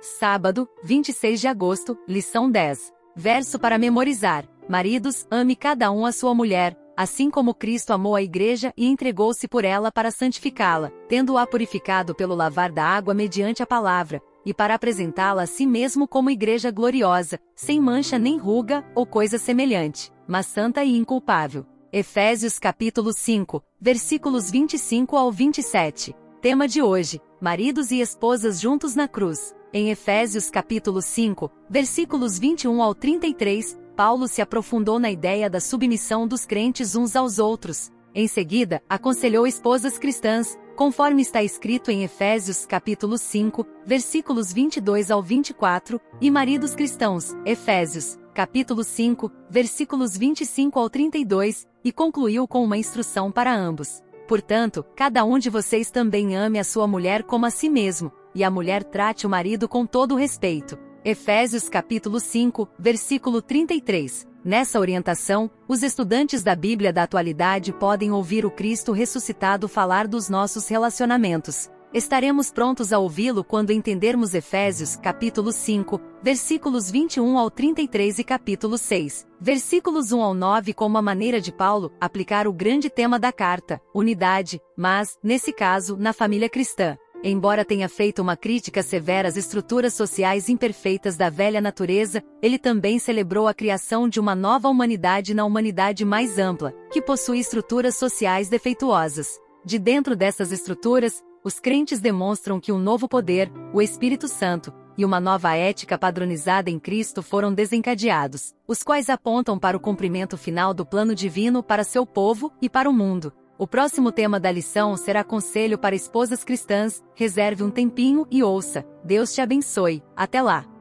Sábado, 26 de agosto, lição 10. Verso para memorizar. Maridos, ame cada um a sua mulher, assim como Cristo amou a igreja e entregou-se por ela para santificá-la, tendo-a purificado pelo lavar da água mediante a palavra, e para apresentá-la a si mesmo como igreja gloriosa, sem mancha nem ruga ou coisa semelhante, mas santa e inculpável. Efésios capítulo 5, versículos 25 ao 27. Tema de hoje: Maridos e esposas juntos na cruz. Em Efésios capítulo 5, versículos 21 ao 33, Paulo se aprofundou na ideia da submissão dos crentes uns aos outros. Em seguida, aconselhou esposas cristãs, conforme está escrito em Efésios capítulo 5, versículos 22 ao 24, e maridos cristãos, Efésios, capítulo 5, versículos 25 ao 32, e concluiu com uma instrução para ambos. Portanto, cada um de vocês também ame a sua mulher como a si mesmo, e a mulher trate o marido com todo o respeito. Efésios capítulo 5, versículo 33. Nessa orientação, os estudantes da Bíblia da atualidade podem ouvir o Cristo ressuscitado falar dos nossos relacionamentos. Estaremos prontos a ouvi-lo quando entendermos Efésios, capítulo 5, versículos 21 ao 33 e capítulo 6, versículos 1 ao 9 como a maneira de Paulo aplicar o grande tema da carta, unidade, mas, nesse caso, na família cristã. Embora tenha feito uma crítica severa às estruturas sociais imperfeitas da velha natureza, ele também celebrou a criação de uma nova humanidade na humanidade mais ampla, que possui estruturas sociais defeituosas. De dentro dessas estruturas, os crentes demonstram que um novo poder, o Espírito Santo, e uma nova ética padronizada em Cristo foram desencadeados, os quais apontam para o cumprimento final do plano divino para seu povo e para o mundo. O próximo tema da lição será conselho para esposas cristãs. Reserve um tempinho e ouça. Deus te abençoe. Até lá!